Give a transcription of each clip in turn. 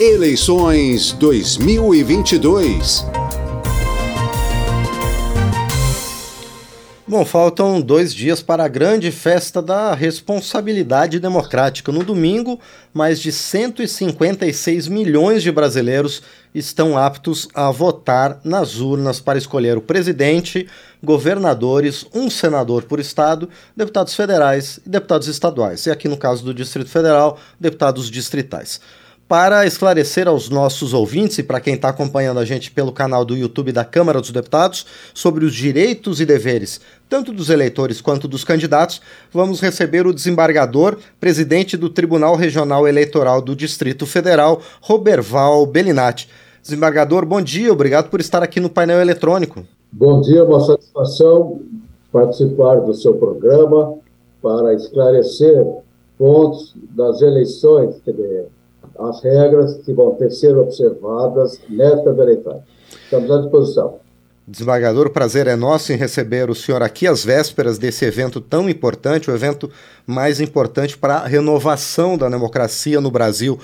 Eleições 2022. Bom, faltam dois dias para a grande festa da responsabilidade democrática. No domingo, mais de 156 milhões de brasileiros estão aptos a votar nas urnas para escolher o presidente, governadores, um senador por estado, deputados federais e deputados estaduais. E aqui no caso do Distrito Federal, deputados distritais para esclarecer aos nossos ouvintes e para quem está acompanhando a gente pelo canal do YouTube da Câmara dos Deputados sobre os direitos e deveres tanto dos eleitores quanto dos candidatos, vamos receber o desembargador, presidente do Tribunal Regional Eleitoral do Distrito Federal, Roberval Bellinati. Desembargador, bom dia, obrigado por estar aqui no painel eletrônico. Bom dia, uma satisfação participar do seu programa para esclarecer pontos das eleições, quer as regras que vão ter ser observadas nesta eleição. Estamos à disposição. Desembargador, o prazer é nosso em receber o senhor aqui às vésperas desse evento tão importante, o evento mais importante para a renovação da democracia no Brasil.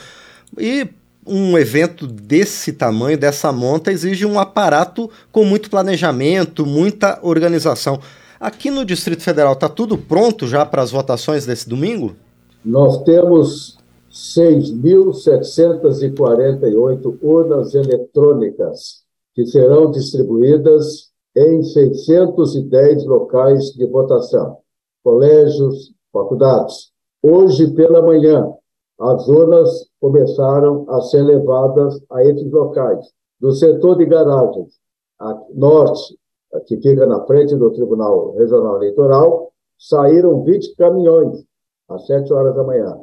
E um evento desse tamanho, dessa monta, exige um aparato com muito planejamento, muita organização. Aqui no Distrito Federal está tudo pronto já para as votações desse domingo? Nós temos 6.748 urnas eletrônicas que serão distribuídas em 610 locais de votação, colégios, faculdades. Hoje pela manhã, as urnas começaram a ser levadas a esses locais. Do setor de garagens, a norte, que fica na frente do Tribunal Regional Eleitoral, saíram 20 caminhões às 7 horas da manhã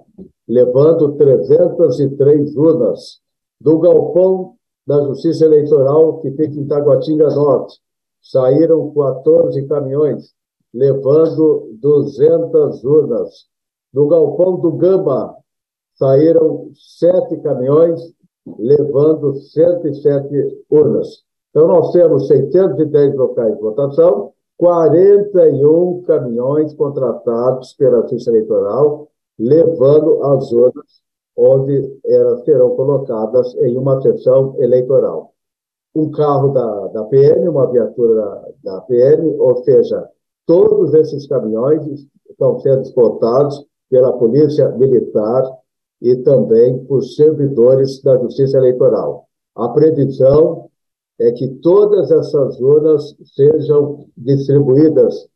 levando 303 urnas do galpão da Justiça Eleitoral, que fica em Taguatinga Norte. Saíram 14 caminhões, levando 200 urnas. Do galpão do Gama, saíram sete caminhões, levando 107 urnas. Então, nós temos 610 locais de votação, 41 caminhões contratados pela Justiça Eleitoral, levando as urnas onde elas serão colocadas em uma sessão eleitoral. Um carro da, da PM, uma viatura da, da PM, ou seja, todos esses caminhões estão sendo escoltados pela Polícia Militar e também por servidores da Justiça Eleitoral. A previsão é que todas essas urnas sejam distribuídas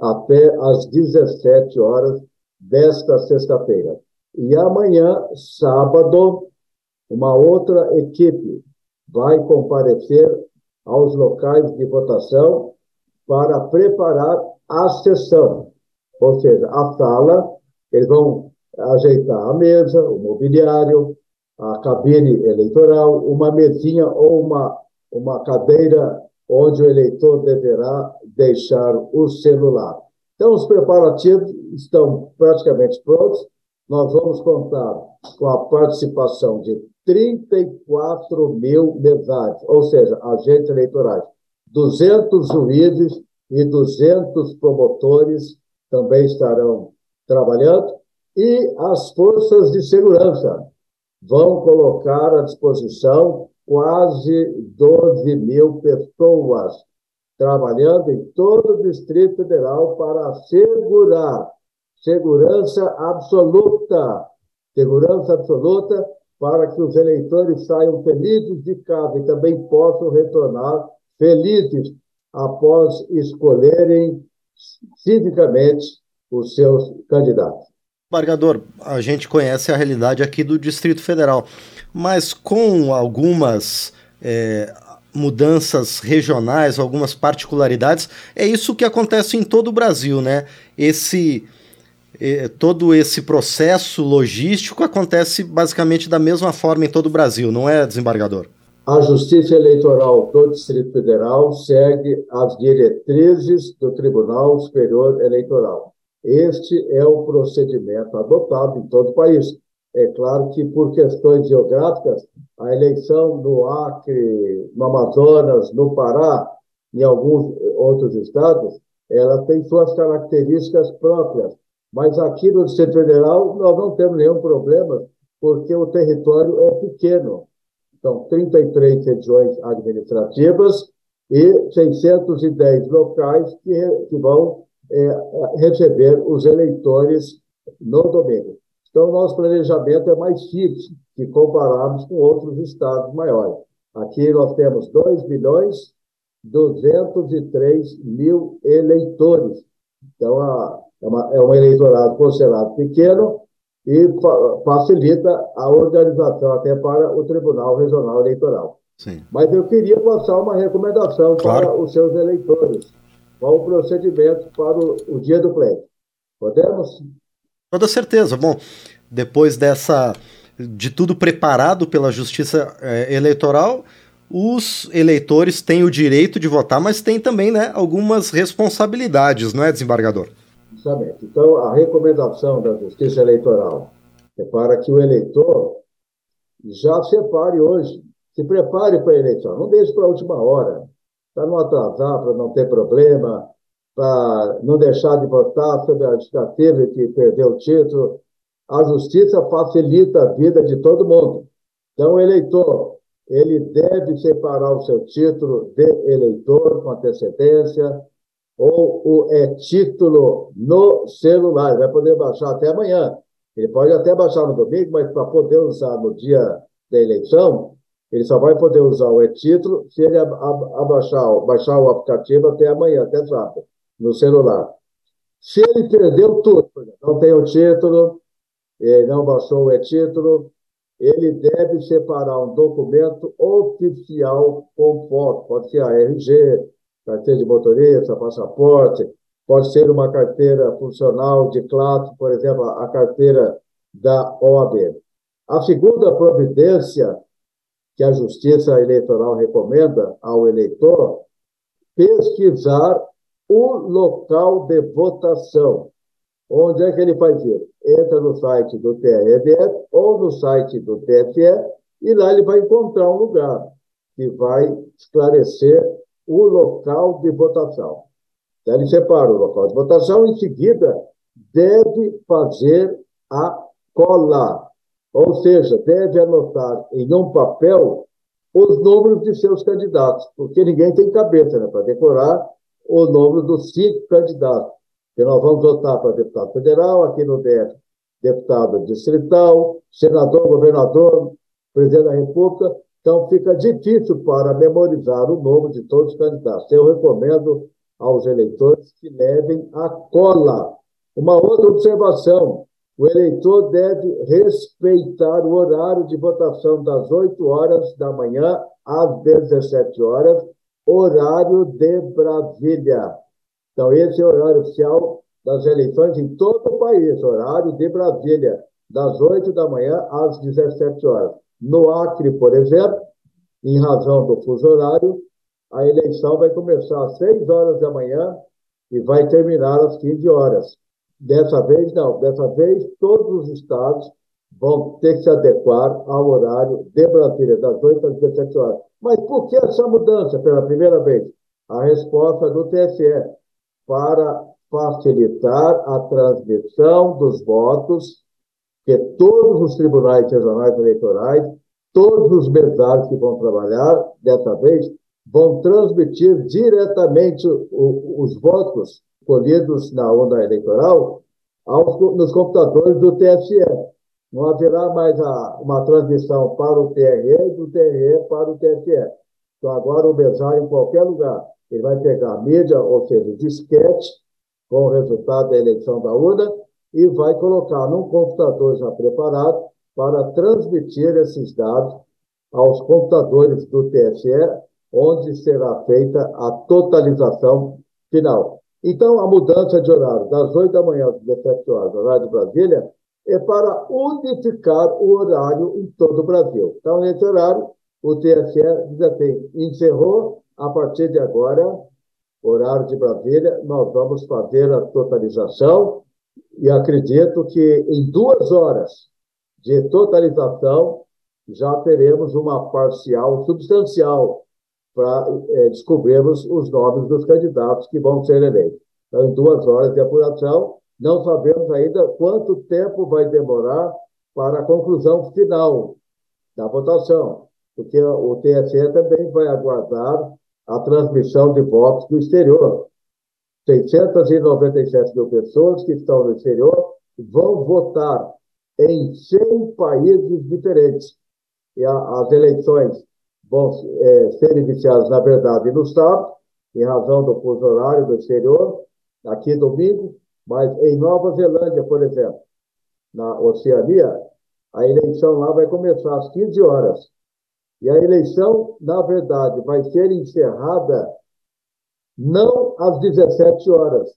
até às 17 horas desta sexta-feira. E amanhã, sábado, uma outra equipe vai comparecer aos locais de votação para preparar a sessão, ou seja, a sala, eles vão ajeitar a mesa, o mobiliário, a cabine eleitoral, uma mesinha ou uma, uma cadeira onde o eleitor deverá deixar o celular. Então, os preparativos estão praticamente prontos. Nós vamos contar com a participação de 34 mil mesários, ou seja, agentes eleitorais, 200 juízes e 200 promotores também estarão trabalhando, e as forças de segurança vão colocar à disposição quase 12 mil pessoas trabalhando em todo o Distrito Federal para assegurar segurança absoluta, segurança absoluta para que os eleitores saiam felizes de casa e também possam retornar felizes após escolherem civicamente os seus candidatos. Bargador, a gente conhece a realidade aqui do Distrito Federal, mas com algumas é, mudanças regionais, algumas particularidades. É isso que acontece em todo o Brasil, né? Esse é, todo esse processo logístico acontece basicamente da mesma forma em todo o Brasil, não é, desembargador? A Justiça Eleitoral do Distrito Federal segue as diretrizes do Tribunal Superior Eleitoral. Este é o procedimento adotado em todo o país. É claro que, por questões geográficas, a eleição no Acre, no Amazonas, no Pará, em alguns outros estados, ela tem suas características próprias. Mas aqui no Distrito Federal, nós não temos nenhum problema porque o território é pequeno. São 33 regiões administrativas e 610 locais que, que vão é, receber os eleitores no domingo. Então, nosso planejamento é mais fixo se compararmos com outros estados maiores. Aqui nós temos 2 milhões 203 mil eleitores. Então, a, é, uma, é um eleitorado considerado pequeno e fa facilita a organização até para o Tribunal Regional Eleitoral. Sim. Mas eu queria passar uma recomendação claro. para os seus eleitores. Qual o procedimento para o, o dia do pleito? Podemos? Toda certeza. Bom, depois dessa de tudo preparado pela Justiça é, Eleitoral, os eleitores têm o direito de votar, mas têm também né, algumas responsabilidades, não é, desembargador? Justamente. Então, a recomendação da Justiça Eleitoral é para que o eleitor já separe hoje, se prepare para a eleição, não deixe para a última hora, para não atrasar, para não ter problema, para não deixar de votar sobre a justificativa que perdeu o título. A justiça facilita a vida de todo mundo. Então, o eleitor, ele deve separar o seu título de eleitor com antecedência, ou o é, título no celular. Vai poder baixar até amanhã. Ele pode até baixar no domingo, mas para poder usar no dia da eleição, ele só vai poder usar o e-título se ele abaixar, baixar o aplicativo até amanhã, até sábado, no celular. Se ele perdeu tudo, não tem o título, não baixou o e-título, ele deve separar um documento oficial com foto, pode ser a RG, carteira de motorista, passaporte, pode ser uma carteira funcional de classe, por exemplo, a carteira da OAB. A segunda providência que a Justiça Eleitoral recomenda ao eleitor pesquisar o local de votação. Onde é que ele faz isso? Entra no site do TRE ou no site do TSE e lá ele vai encontrar um lugar que vai esclarecer o local de votação. Então, ele separa o local de votação, em seguida, deve fazer a cola, ou seja, deve anotar em um papel os números de seus candidatos, porque ninguém tem cabeça né, para decorar o número dos cinco candidatos. Que nós vamos votar para deputado federal, aqui no DF, deputado distrital, senador, governador, presidente da República, então, fica difícil para memorizar o nome de todos os candidatos. Eu recomendo aos eleitores que levem a cola. Uma outra observação: o eleitor deve respeitar o horário de votação das 8 horas da manhã às 17 horas, horário de Brasília. Então, esse é o horário oficial das eleições em todo o país, horário de Brasília, das 8 da manhã às 17 horas. No Acre, por exemplo, em razão do fuso horário, a eleição vai começar às 6 horas da manhã e vai terminar às 15 horas. Dessa vez, não. Dessa vez, todos os estados vão ter que se adequar ao horário de Brasília, das 8 às 17 horas. Mas por que essa mudança pela primeira vez? A resposta do TSE para facilitar a transmissão dos votos que todos os tribunais regionais eleitorais, todos os mesários que vão trabalhar dessa vez, vão transmitir diretamente o, os votos colhidos na onda eleitoral aos, nos computadores do TSE. Não haverá mais a, uma transmissão para o TRE e do TRE para o TSE. Então, agora o mesário, em qualquer lugar, ele vai pegar a mídia, ou seja, disquete, com o resultado da eleição da urna, e vai colocar num computador já preparado para transmitir esses dados aos computadores do TSE, onde será feita a totalização final. Então, a mudança de horário das 8 da manhã às 17 horas, horário de Brasília, é para unificar o horário em todo o Brasil. Então, nesse horário, o TSE já tem, encerrou, a partir de agora, horário de Brasília, nós vamos fazer a totalização e acredito que em duas horas de totalização já teremos uma parcial substancial para é, descobrirmos os nomes dos candidatos que vão ser eleitos. Então, em duas horas de apuração, não sabemos ainda quanto tempo vai demorar para a conclusão final da votação, porque o TSE também vai aguardar a transmissão de votos do exterior. 697 mil pessoas que estão no exterior vão votar em 100 países diferentes. E a, as eleições vão é, ser iniciadas, na verdade, no sábado, em razão do fuso horário do exterior, aqui domingo, mas em Nova Zelândia, por exemplo, na Oceania, a eleição lá vai começar às 15 horas. E a eleição, na verdade, vai ser encerrada não às 17 horas.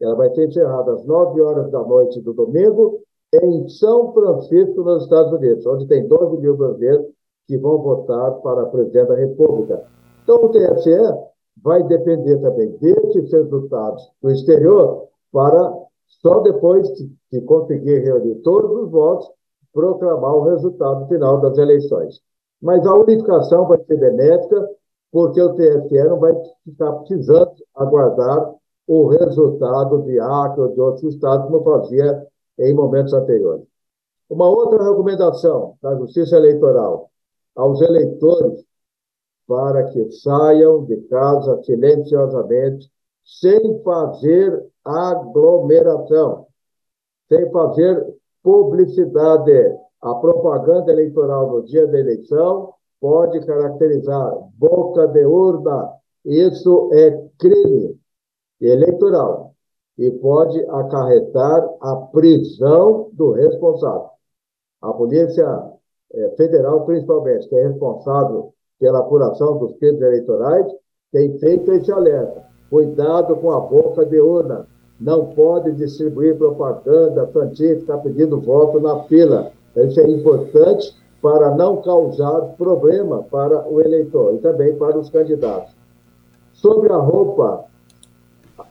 Ela vai ser encerrada às 9 horas da noite do domingo em São Francisco, nos Estados Unidos, onde tem 12 mil brasileiros que vão votar para presidente da República. Então, o TSE vai depender também desses resultados do exterior para, só depois de conseguir reunir todos os votos, proclamar o resultado final das eleições. Mas a unificação vai ser benéfica, porque o TSE não vai ficar precisando aguardar o resultado de Acre ou de outros estados, como fazia em momentos anteriores. Uma outra recomendação da Justiça Eleitoral aos eleitores para que saiam de casa silenciosamente, sem fazer aglomeração, sem fazer publicidade. A propaganda eleitoral no dia da eleição pode caracterizar boca de urna. Isso é crime eleitoral e pode acarretar a prisão do responsável. A Polícia eh, Federal, principalmente, que é responsável pela apuração dos crimes eleitorais, tem feito esse alerta. Cuidado com a boca de urna. Não pode distribuir propaganda científica pedindo voto na fila. Isso é importante para não causar problema para o eleitor e também para os candidatos. Sobre a roupa,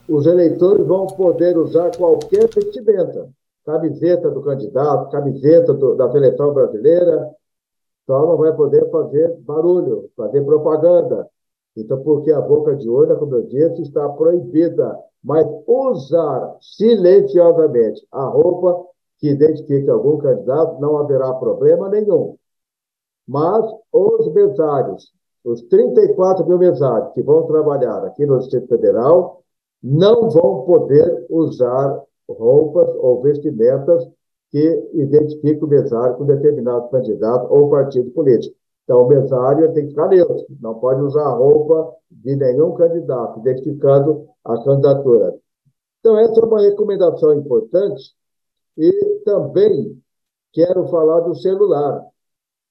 os eleitores vão poder usar qualquer vestimenta. Camiseta do candidato, camiseta do, da seleção brasileira, só não vai poder fazer barulho, fazer propaganda. Então, porque a boca de urna, como eu disse, está proibida. Mas usar silenciosamente a roupa que identifique algum candidato, não haverá problema nenhum. Mas os mesários, os 34 mil mesários que vão trabalhar aqui no Distrito Federal, não vão poder usar roupas ou vestimentas que identifica o mesário com determinado candidato ou partido político. Então, o mesário tem que ficar neutro, não pode usar a roupa de nenhum candidato, identificando a candidatura. Então, essa é uma recomendação importante. E também quero falar do celular.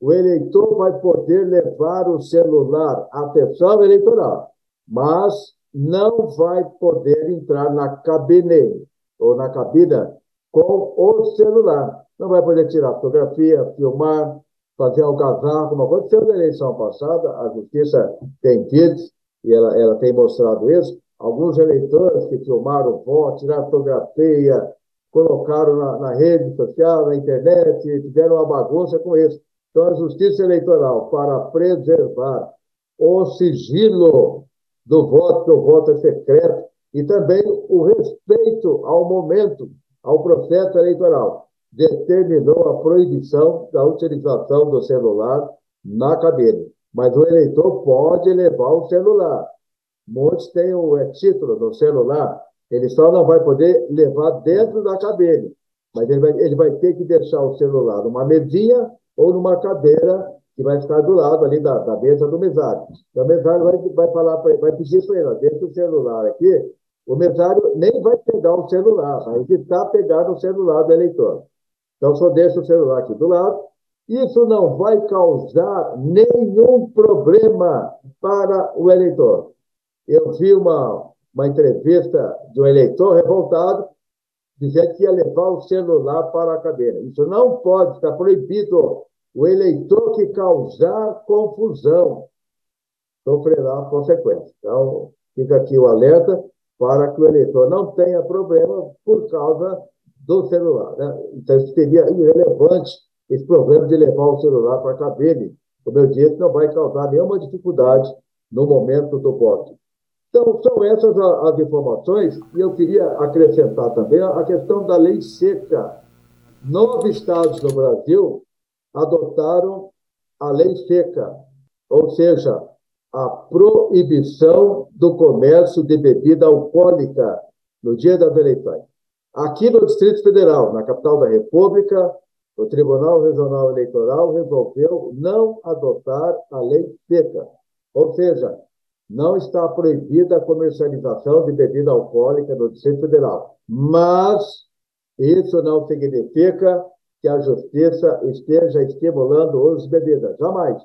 O eleitor vai poder levar o celular à sessão eleitoral, mas não vai poder entrar na cabine ou na cabina com o celular. Não vai poder tirar fotografia, filmar, fazer algazarra, como aconteceu na eleição passada, a justiça tem vídeos e ela, ela tem mostrado isso. Alguns eleitores que filmaram voto, tiraram fotografia, colocaram na, na, rede social, na internet, fizeram uma bagunça com isso. Então, a Justiça Eleitoral, para preservar o sigilo do voto, que o voto é secreto, e também o respeito ao momento ao processo eleitoral, determinou a proibição da utilização do celular na cabine. Mas o eleitor pode levar o celular. Muitos têm o é, título no celular, ele só não vai poder levar dentro da cabine. Mas ele vai, ele vai ter que deixar o celular numa mesinha ou numa cadeira que vai ficar do lado ali da, da mesa do mesário. Então, o mesário vai, vai, falar vai pedir para ele, deixa o celular aqui o mesário nem vai pegar o celular, vai evitar pegar o celular do eleitor. Então, só deixa o celular aqui do lado. Isso não vai causar nenhum problema para o eleitor. Eu vi uma, uma entrevista de um eleitor revoltado, dizendo que ia levar o celular para a cadeira. Isso não pode, está proibido. O eleitor que causar confusão sofrerá consequências. Então, fica aqui o alerta para que o eleitor não tenha problema por causa do celular. Né? Então, seria irrelevante esse problema de levar o celular para a cabine. Como eu disse, não vai causar nenhuma dificuldade no momento do voto. Então, são essas as informações, e eu queria acrescentar também a questão da lei seca. nove estados do Brasil adotaram a lei seca, ou seja, a proibição do comércio de bebida alcoólica no dia das eleições. Aqui no Distrito Federal, na capital da República, o Tribunal Regional Eleitoral resolveu não adotar a lei seca, ou seja, não está proibida a comercialização de bebida alcoólica no Distrito Federal. Mas isso não significa que a Justiça esteja estimulando o uso de bebidas. Jamais.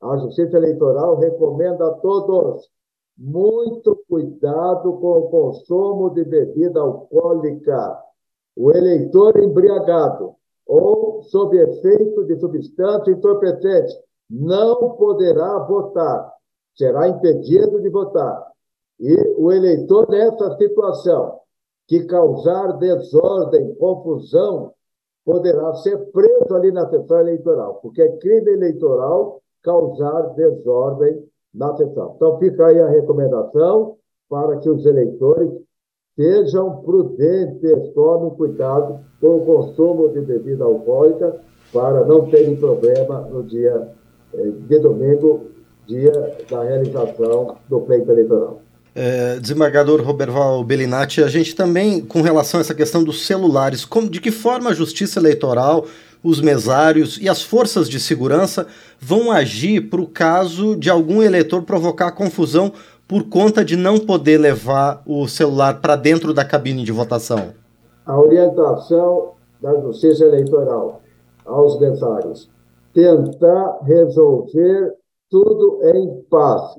A Justiça Eleitoral recomenda a todos muito cuidado com o consumo de bebida alcoólica. O eleitor embriagado ou sob efeito de substância entorpecente não poderá votar, será impedido de votar. E o eleitor nessa situação que causar desordem, confusão, poderá ser preso ali na sessão eleitoral, porque é crime eleitoral causar desordem na sessão. Então, fica aí a recomendação para que os eleitores sejam prudentes, tomem cuidado com o consumo de bebida alcoólica para não terem problema no dia eh, de domingo, dia da realização do pleito eleitoral. É, desembargador Roberval Bellinati, a gente também, com relação a essa questão dos celulares, como, de que forma a Justiça Eleitoral, os mesários e as forças de segurança vão agir para o caso de algum eleitor provocar confusão por conta de não poder levar o celular para dentro da cabine de votação? A orientação da Justiça Eleitoral aos mesários: tentar resolver tudo em paz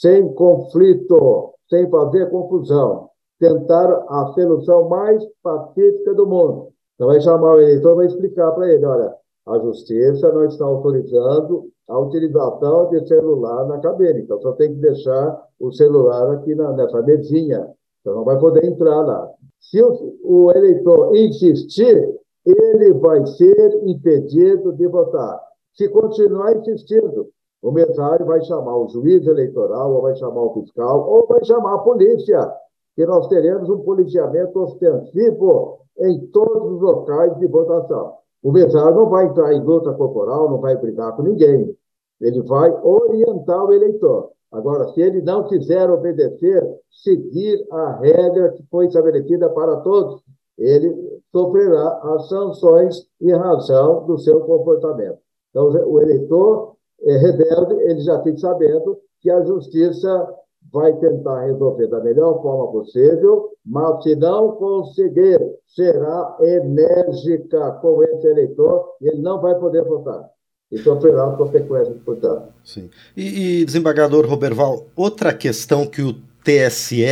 sem conflito, sem fazer confusão. Tentar a solução mais pacífica do mundo. Então, vai chamar o eleitor vai explicar para ele: olha, a justiça não está autorizando a utilização de celular na cabine, então só tem que deixar o celular aqui na, nessa mesinha, então não vai poder entrar lá. Se o, o eleitor insistir, ele vai ser impedido de votar. Se continuar insistindo, o mesário vai chamar o juiz eleitoral, ou vai chamar o fiscal, ou vai chamar a polícia, que nós teremos um policiamento ostensivo em todos os locais de votação. O mesário não vai entrar em luta corporal, não vai brigar com ninguém. Ele vai orientar o eleitor. Agora, se ele não quiser obedecer, seguir a regra que foi estabelecida para todos, ele sofrerá as sanções em razão do seu comportamento. Então, o eleitor é, rebelde, ele já fica sabendo que a justiça vai tentar resolver da melhor forma possível, mas se não conseguir, será enérgica com esse eleitor e ele não vai poder votar. E sofrerá consequências, portanto. Sim. E, e, desembargador Roberval, outra questão que o TSE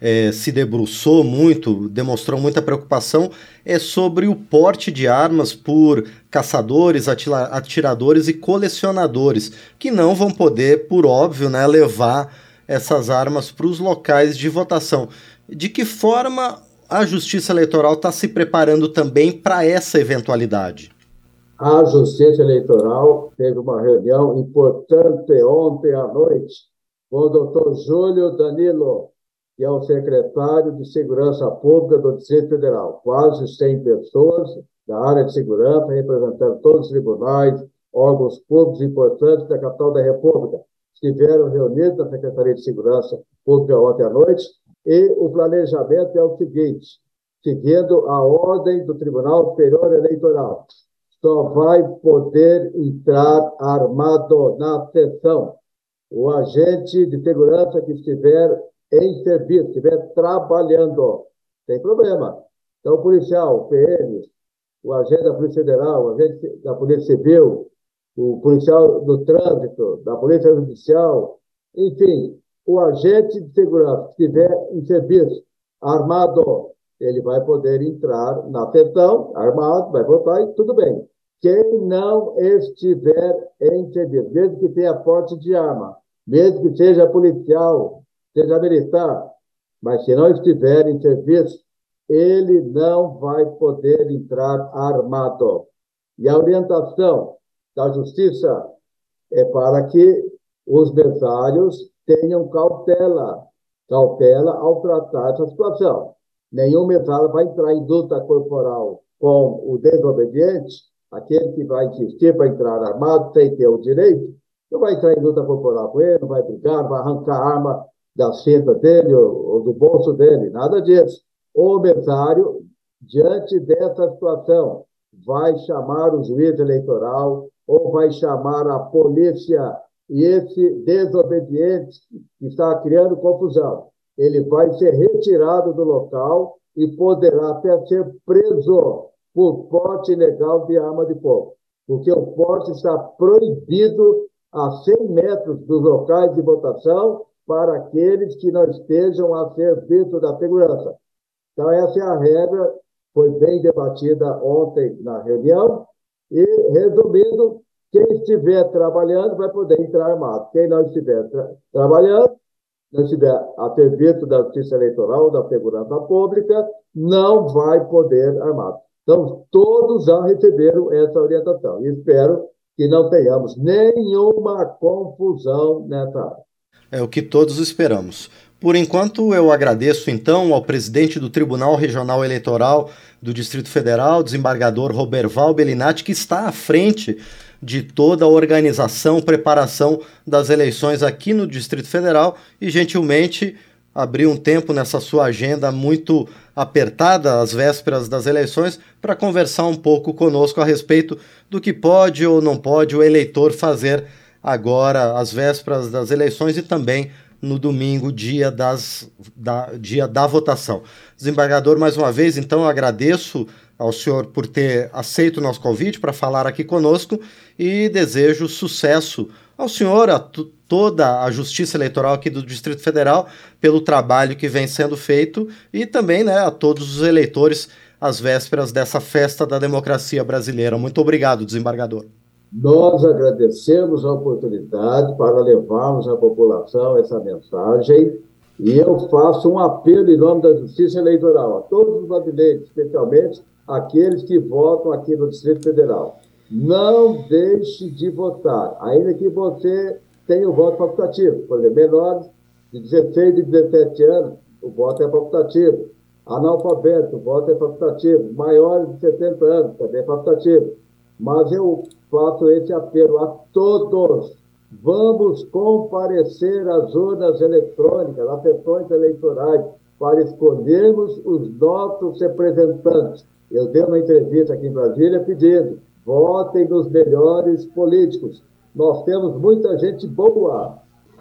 é, se debruçou muito, demonstrou muita preocupação, é sobre o porte de armas por caçadores, atiradores e colecionadores, que não vão poder, por óbvio, né, levar essas armas para os locais de votação. De que forma a Justiça Eleitoral está se preparando também para essa eventualidade? A Justiça Eleitoral teve uma reunião importante ontem à noite com o doutor Júlio Danilo, que é o secretário de Segurança Pública do Distrito Federal. Quase 100 pessoas da área de segurança, representando todos os tribunais, órgãos públicos importantes da capital da República, estiveram reunidos na Secretaria de Segurança Pública ontem à noite, e o planejamento é o seguinte, seguindo a ordem do Tribunal Superior Eleitoral, só vai poder entrar armado na sessão o agente de segurança que estiver em serviço, estiver trabalhando, tem problema. Então, o policial, o PM, o agente da Polícia Federal, o agente da Polícia Civil, o policial do trânsito, da Polícia Judicial, enfim, o agente de segurança que estiver em serviço, armado, ele vai poder entrar na sessão, armado, vai votar e tudo bem. Quem não estiver em serviço, mesmo que tenha porte de arma, mesmo que seja policial, seja militar, mas se não estiver em serviço, ele não vai poder entrar armado. E a orientação da Justiça é para que os mesários tenham cautela, cautela ao tratar essa situação. Nenhum mesário vai entrar em luta corporal com o desobediente, aquele que vai insistir para entrar armado sem ter o direito, não vai entrar em luta popular com ele, não vai brigar, vai arrancar a arma da cinta dele ou, ou do bolso dele, nada disso. O mesário, diante dessa situação, vai chamar o juiz eleitoral ou vai chamar a polícia e esse desobediente que está criando confusão, ele vai ser retirado do local e poderá até ser preso por porte ilegal de arma de fogo, porque o porte está proibido a 100 metros dos locais de votação para aqueles que não estejam a serviço da segurança. Então, essa é a regra, foi bem debatida ontem na reunião, e, resumindo, quem estiver trabalhando vai poder entrar armado. Quem não estiver tra trabalhando, não estiver a serviço da Justiça Eleitoral, da Segurança Pública, não vai poder armado. Então, todos já receberam essa orientação. E espero que não tenhamos nenhuma confusão nessa área. É o que todos esperamos. Por enquanto, eu agradeço então ao presidente do Tribunal Regional Eleitoral do Distrito Federal, desembargador Roberval Bellinati, que está à frente de toda a organização, preparação das eleições aqui no Distrito Federal e gentilmente abriu um tempo nessa sua agenda muito apertada, às vésperas das eleições, para conversar um pouco conosco a respeito do que pode ou não pode o eleitor fazer agora, às vésperas das eleições e também no domingo, dia, das, da, dia da votação. Desembargador, mais uma vez, então, eu agradeço ao senhor por ter aceito o nosso convite para falar aqui conosco e desejo sucesso ao senhor, a toda a Justiça Eleitoral aqui do Distrito Federal, pelo trabalho que vem sendo feito e também né, a todos os eleitores às vésperas dessa festa da democracia brasileira. Muito obrigado, desembargador. Nós agradecemos a oportunidade para levarmos à população essa mensagem e eu faço um apelo em nome da Justiça Eleitoral a todos os brasileiros, especialmente aqueles que votam aqui no Distrito Federal. Não deixe de votar, ainda que você tenha o voto facultativo. Por exemplo, menores de 16 e 17 anos, o voto é facultativo. Analfabeto, o voto é facultativo. Maiores de 70 anos, também é facultativo. Mas eu faço esse apelo a todos. Vamos comparecer às urnas eletrônicas, às sessões eleitorais, para escolhermos os nossos representantes. Eu dei uma entrevista aqui em Brasília pedindo: votem nos melhores políticos. Nós temos muita gente boa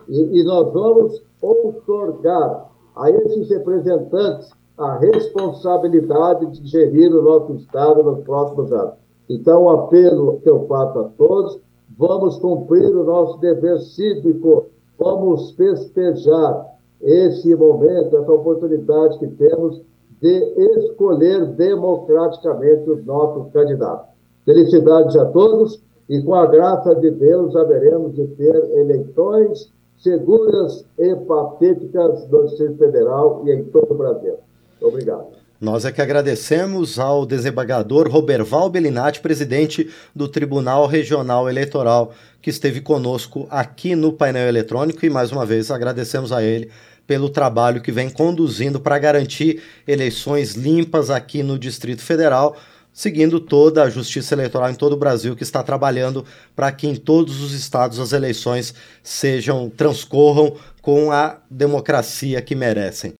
e, e nós vamos outorgar a esses representantes a responsabilidade de gerir o nosso Estado nos próximos anos. Então, o apelo que eu faço a todos, vamos cumprir o nosso dever cívico, vamos festejar esse momento, essa oportunidade que temos de escolher democraticamente os nossos candidatos. Felicidades a todos e, com a graça de Deus, haveremos de ter eleições seguras e pacíficas no Distrito Federal e em todo o Brasil. Obrigado. Nós é que agradecemos ao desembargador Roberval Bellinati, presidente do Tribunal Regional Eleitoral, que esteve conosco aqui no painel eletrônico e mais uma vez agradecemos a ele pelo trabalho que vem conduzindo para garantir eleições limpas aqui no Distrito Federal, seguindo toda a Justiça Eleitoral em todo o Brasil que está trabalhando para que em todos os estados as eleições sejam transcorram com a democracia que merecem.